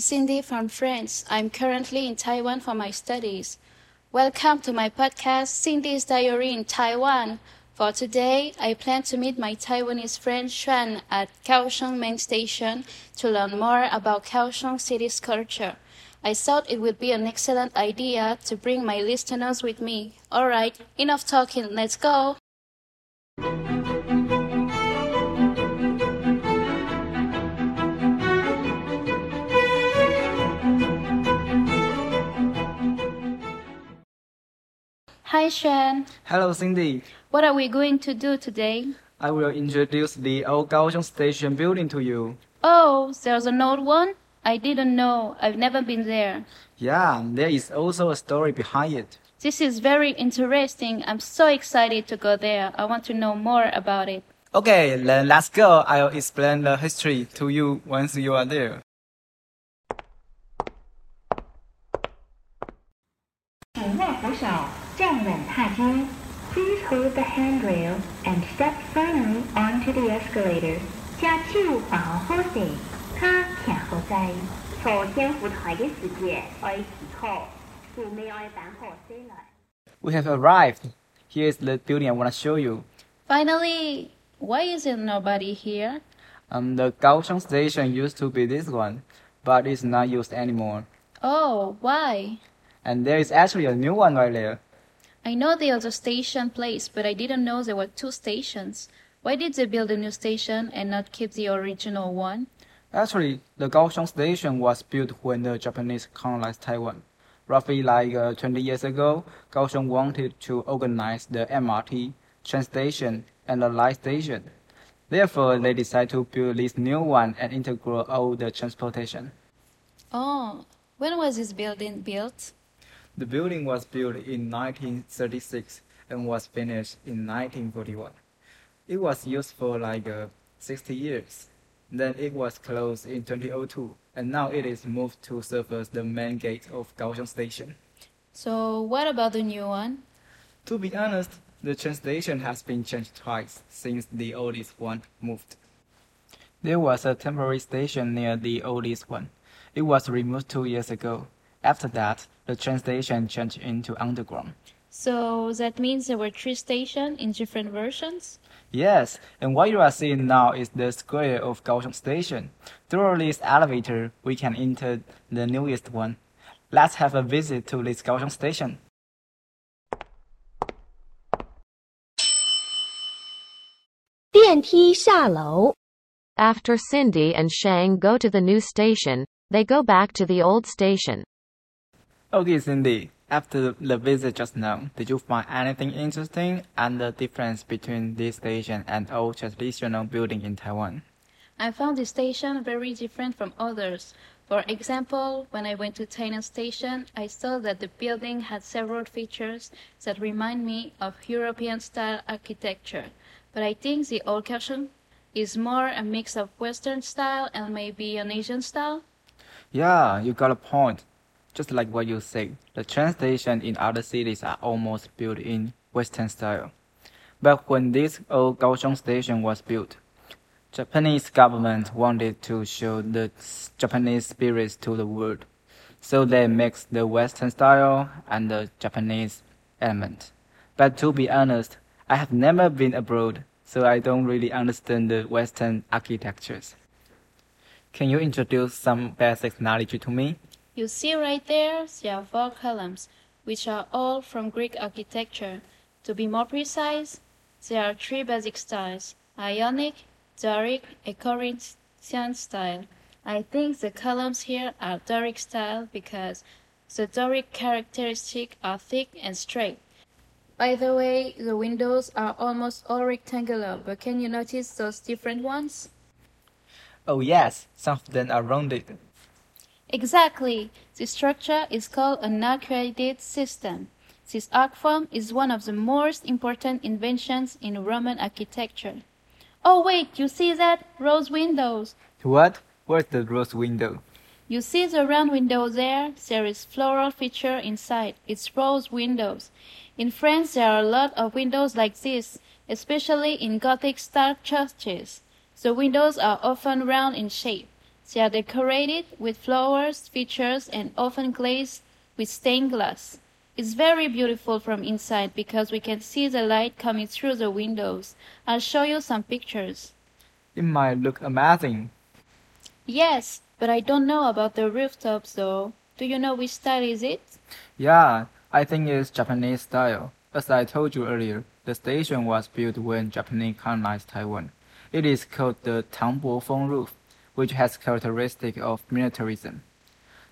Cindy from France. I'm currently in Taiwan for my studies. Welcome to my podcast, Cindy's Diary in Taiwan. For today, I plan to meet my Taiwanese friend Xuan at Kaohsiung Main Station to learn more about Kaohsiung city's culture. I thought it would be an excellent idea to bring my listeners with me. Alright, enough talking, let's go! Hi Xuan, Hello, Cindy. what are we going to do today? I will introduce the old Kaohsiung Station building to you. Oh, there's an old one? I didn't know. I've never been there. Yeah, there is also a story behind it. This is very interesting. I'm so excited to go there. I want to know more about it. Okay, then let's go. I'll explain the history to you once you are there. 手握扶手，站稳踏阶。Please hold the handrail and step firmly onto the escalator。只手把好好势，脚徛好滞。坐上扶台嘅时节，爱持靠，扶尾爱板好些来。 We have arrived. Here is the building I want to show you. Finally, why isn't nobody here? Um, the Kaohsiung Station used to be this one, but it's not used anymore. Oh, why? And there is actually a new one right there. I know there's a station place, but I didn't know there were two stations. Why did they build a new station and not keep the original one? Actually, the Kaohsiung Station was built when the Japanese colonized Taiwan. Roughly like uh, 20 years ago, Kaohsiung wanted to organize the MRT, train station, and the light station. Therefore, they decided to build this new one and integrate all the transportation. Oh, when was this building built? The building was built in 1936 and was finished in 1941. It was used for like uh, 60 years. Then it was closed in 2002, and now it is moved to serve as the main gate of Kaohsiung Station. So, what about the new one? To be honest, the train station has been changed twice since the oldest one moved. There was a temporary station near the oldest one. It was removed two years ago. After that, the train station changed into underground. So that means there were three stations in different versions? Yes, and what you are seeing now is the square of Kaohsiung Station. Through this elevator, we can enter the newest one. Let's have a visit to this Kaohsiung Station. After Cindy and Shang go to the new station, they go back to the old station. Okay, Cindy, after the visit just now, did you find anything interesting and the difference between this station and old traditional building in Taiwan? I found this station very different from others. For example, when I went to Tainan Station, I saw that the building had several features that remind me of European style architecture. But I think the old Kaohsiung is more a mix of Western style and maybe an Asian style. Yeah, you got a point. Just like what you say, the train station in other cities are almost built in Western style. But when this old Kaohsiung station was built, Japanese government wanted to show the Japanese spirit to the world. So they mixed the Western style and the Japanese element. But to be honest, I have never been abroad, so I don't really understand the Western architectures. Can you introduce some basic knowledge to me? You see right there, there are four columns, which are all from Greek architecture. To be more precise, there are three basic styles Ionic, Doric, and Corinthian style. I think the columns here are Doric style because the Doric characteristics are thick and straight. By the way, the windows are almost all rectangular, but can you notice those different ones? Oh yes, some of them are rounded. Exactly. This structure is called an arcaded system. This arc form is one of the most important inventions in Roman architecture. Oh wait, you see that? Rose windows. What? Where's the rose window? You see the round window there? There is floral feature inside. It's rose windows. In France, there are a lot of windows like this, especially in Gothic style churches. The windows are often round in shape. They are decorated with flowers, features, and often glazed with stained glass. It's very beautiful from inside because we can see the light coming through the windows. I'll show you some pictures. It might look amazing. Yes, but I don't know about the rooftops though. Do you know which style is it? Yeah, I think it's Japanese style. As I told you earlier, the station was built when Japanese colonized Taiwan. It is called the Tangbo Feng roof, which has characteristic of militarism.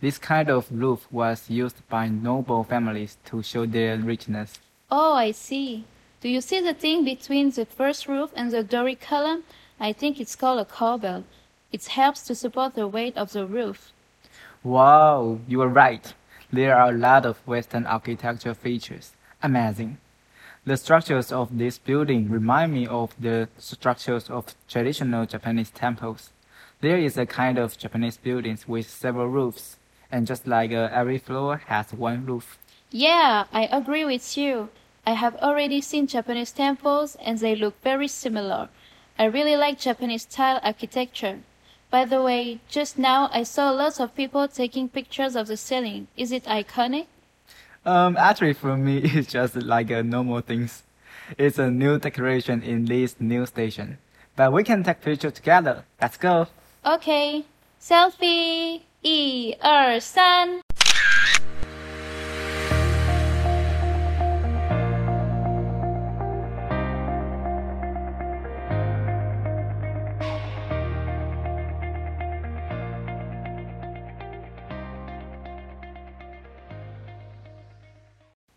This kind of roof was used by noble families to show their richness. Oh, I see. Do you see the thing between the first roof and the Doric column? I think it's called a corbel. It helps to support the weight of the roof. Wow, you are right. There are a lot of Western architecture features. Amazing. The structures of this building remind me of the structures of traditional Japanese temples. There is a kind of Japanese buildings with several roofs, and just like uh, every floor has one roof. Yeah, I agree with you. I have already seen Japanese temples and they look very similar. I really like Japanese style architecture. By the way, just now I saw lots of people taking pictures of the ceiling. Is it iconic? Um, actually, for me, it's just like a normal things. It's a new decoration in this new station. But we can take picture together. Let's go. Okay, selfie! 一二三。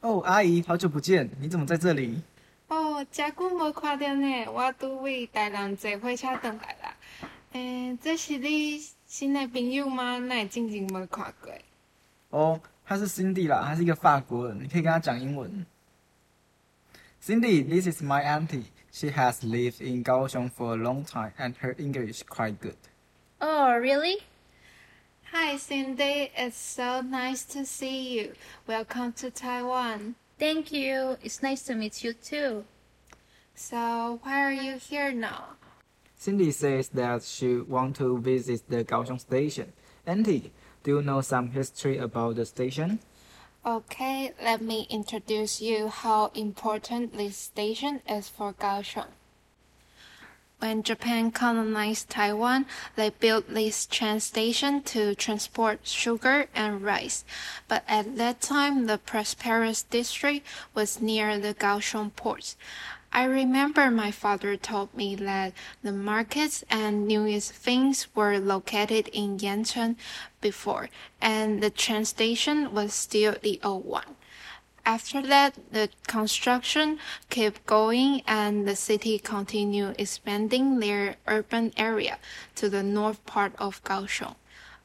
哦，阿姨，好久不见，你怎么在这里？哦，真久无看到呢，我拄为台南坐火车回来啦。诶，这是你新的朋友吗？那也静静没看过。哦，他是 Cindy 啦，他是一个法国人，你可以跟他讲英文。Cindy, this is my auntie. She has lived in Kaohsiung for a long time, and her English quite good. Oh, really? Hi, Cindy. It's so nice to see you. Welcome to Taiwan. Thank you. It's nice to meet you too. So, why are you here now? Cindy says that she wants to visit the Kaohsiung station. Auntie, do you know some history about the station? Okay, let me introduce you how important this station is for Kaohsiung. When Japan colonized Taiwan, they built this train station to transport sugar and rice. But at that time, the prosperous district was near the Kaohsiung port. I remember my father told me that the markets and newest things were located in Yancheng before, and the train station was still the old one. After that, the construction kept going and the city continued expanding their urban area to the north part of Kaohsiung.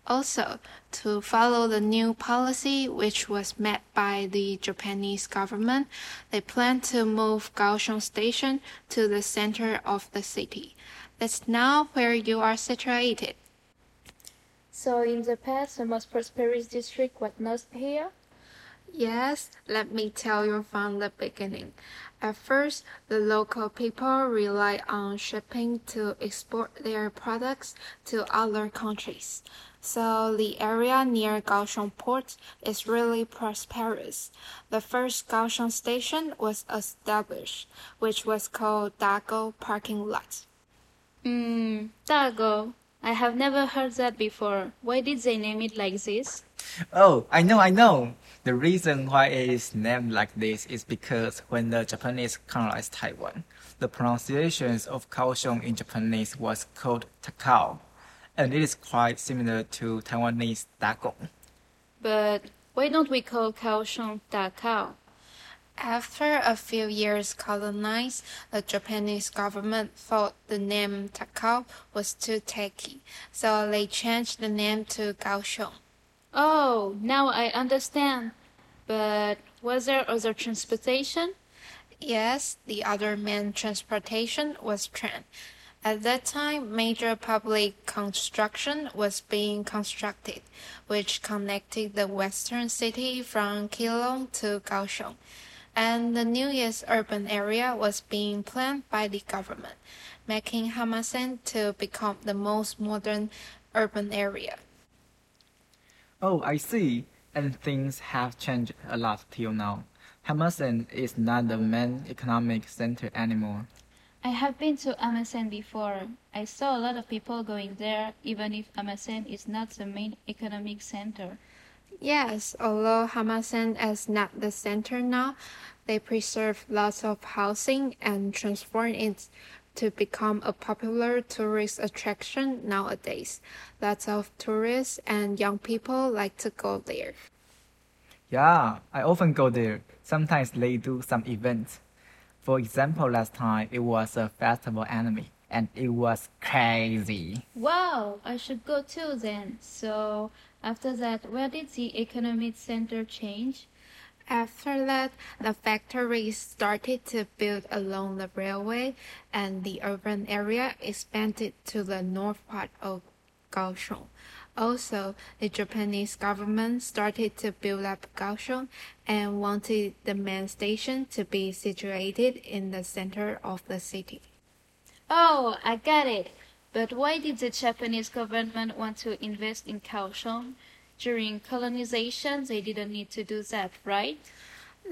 Also, to follow the new policy which was met by the Japanese government, they plan to move Kaohsiung Station to the center of the city. That's now where you are situated. So in the past, the most prosperous district was not here? Yes, let me tell you from the beginning. At first, the local people rely on shipping to export their products to other countries. So the area near Kaohsiung Port is really prosperous. The first Kaohsiung station was established, which was called Dago Parking Lot. Hmm, Dago. I have never heard that before. Why did they name it like this? Oh, I know, I know. The reason why it is named like this is because when the Japanese colonized Taiwan, the pronunciations of Kaohsiung in Japanese was called Takao, and it is quite similar to Taiwanese Dagong. But why don't we call Kaohsiung Dakao? After a few years colonized, the Japanese government thought the name Takao was too tacky, so they changed the name to Kaohsiung. Oh, now I understand. But was there other transportation? Yes, the other main transportation was train. At that time, major public construction was being constructed, which connected the western city from Keelung to Kaohsiung. And the newest urban area was being planned by the government, making Hamasen to become the most modern urban area. Oh, I see. And things have changed a lot till now. Hamasen is not the main economic center anymore. I have been to Amasen before. I saw a lot of people going there, even if Amasen is not the main economic center. Yes, although Hamasen is not the center now, they preserve lots of housing and transform it to become a popular tourist attraction nowadays. Lots of tourists and young people like to go there. Yeah, I often go there. Sometimes they do some events. For example, last time it was a festival anime and it was crazy. Wow, I should go too then. So, after that, where did the economic center change? After that, the factories started to build along the railway and the urban area expanded to the north part of Kaohsiung. Also, the Japanese government started to build up Kaohsiung and wanted the main station to be situated in the center of the city. Oh, I get it. But why did the Japanese government want to invest in Kaohsiung? During colonization, they didn't need to do that, right?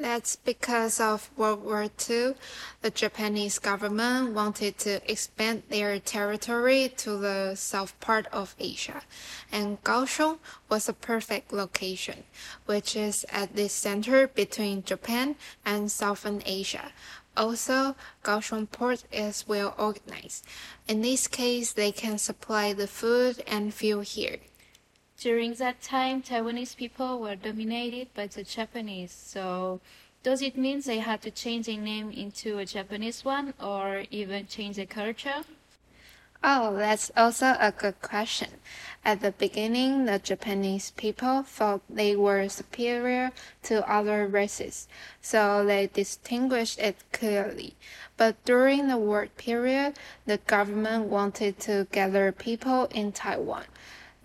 That's because of World War II. The Japanese government wanted to expand their territory to the south part of Asia, and Kaohsiung was a perfect location, which is at the center between Japan and Southern Asia. Also, Kaohsiung port is well organized. In this case, they can supply the food and fuel here. During that time, Taiwanese people were dominated by the Japanese. So, does it mean they had to change their name into a Japanese one or even change their culture? Oh, that's also a good question. At the beginning, the Japanese people thought they were superior to other races, so they distinguished it clearly. But during the war period, the government wanted to gather people in Taiwan.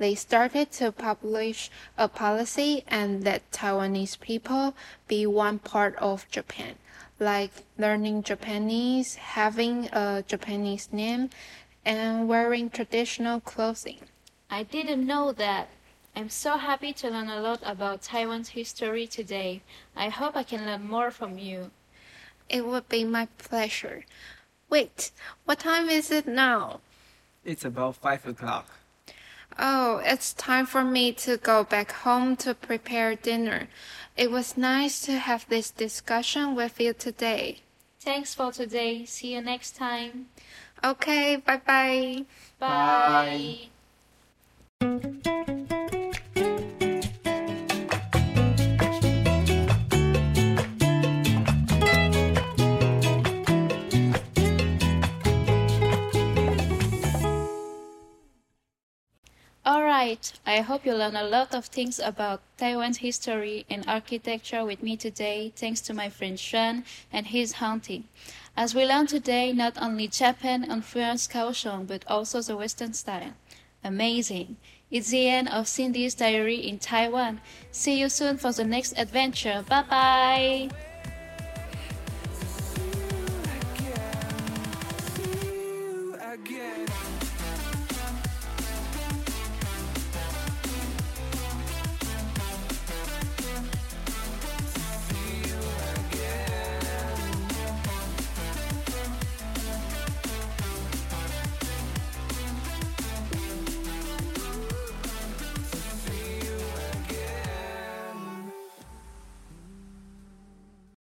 They started to publish a policy and let Taiwanese people be one part of Japan, like learning Japanese, having a Japanese name, and wearing traditional clothing. I didn't know that. I'm so happy to learn a lot about Taiwan's history today. I hope I can learn more from you. It would be my pleasure. Wait, what time is it now? It's about five o'clock. Oh, it's time for me to go back home to prepare dinner. It was nice to have this discussion with you today. Thanks for today. See you next time. Okay, bye bye. Bye. Alright, I hope you learned a lot of things about Taiwan's history and architecture with me today, thanks to my friend Xuan and his hunting. As we learned today, not only Japan influenced Kaohsiung, but also the Western style. Amazing! It's the end of Cindy's diary in Taiwan. See you soon for the next adventure. Bye bye!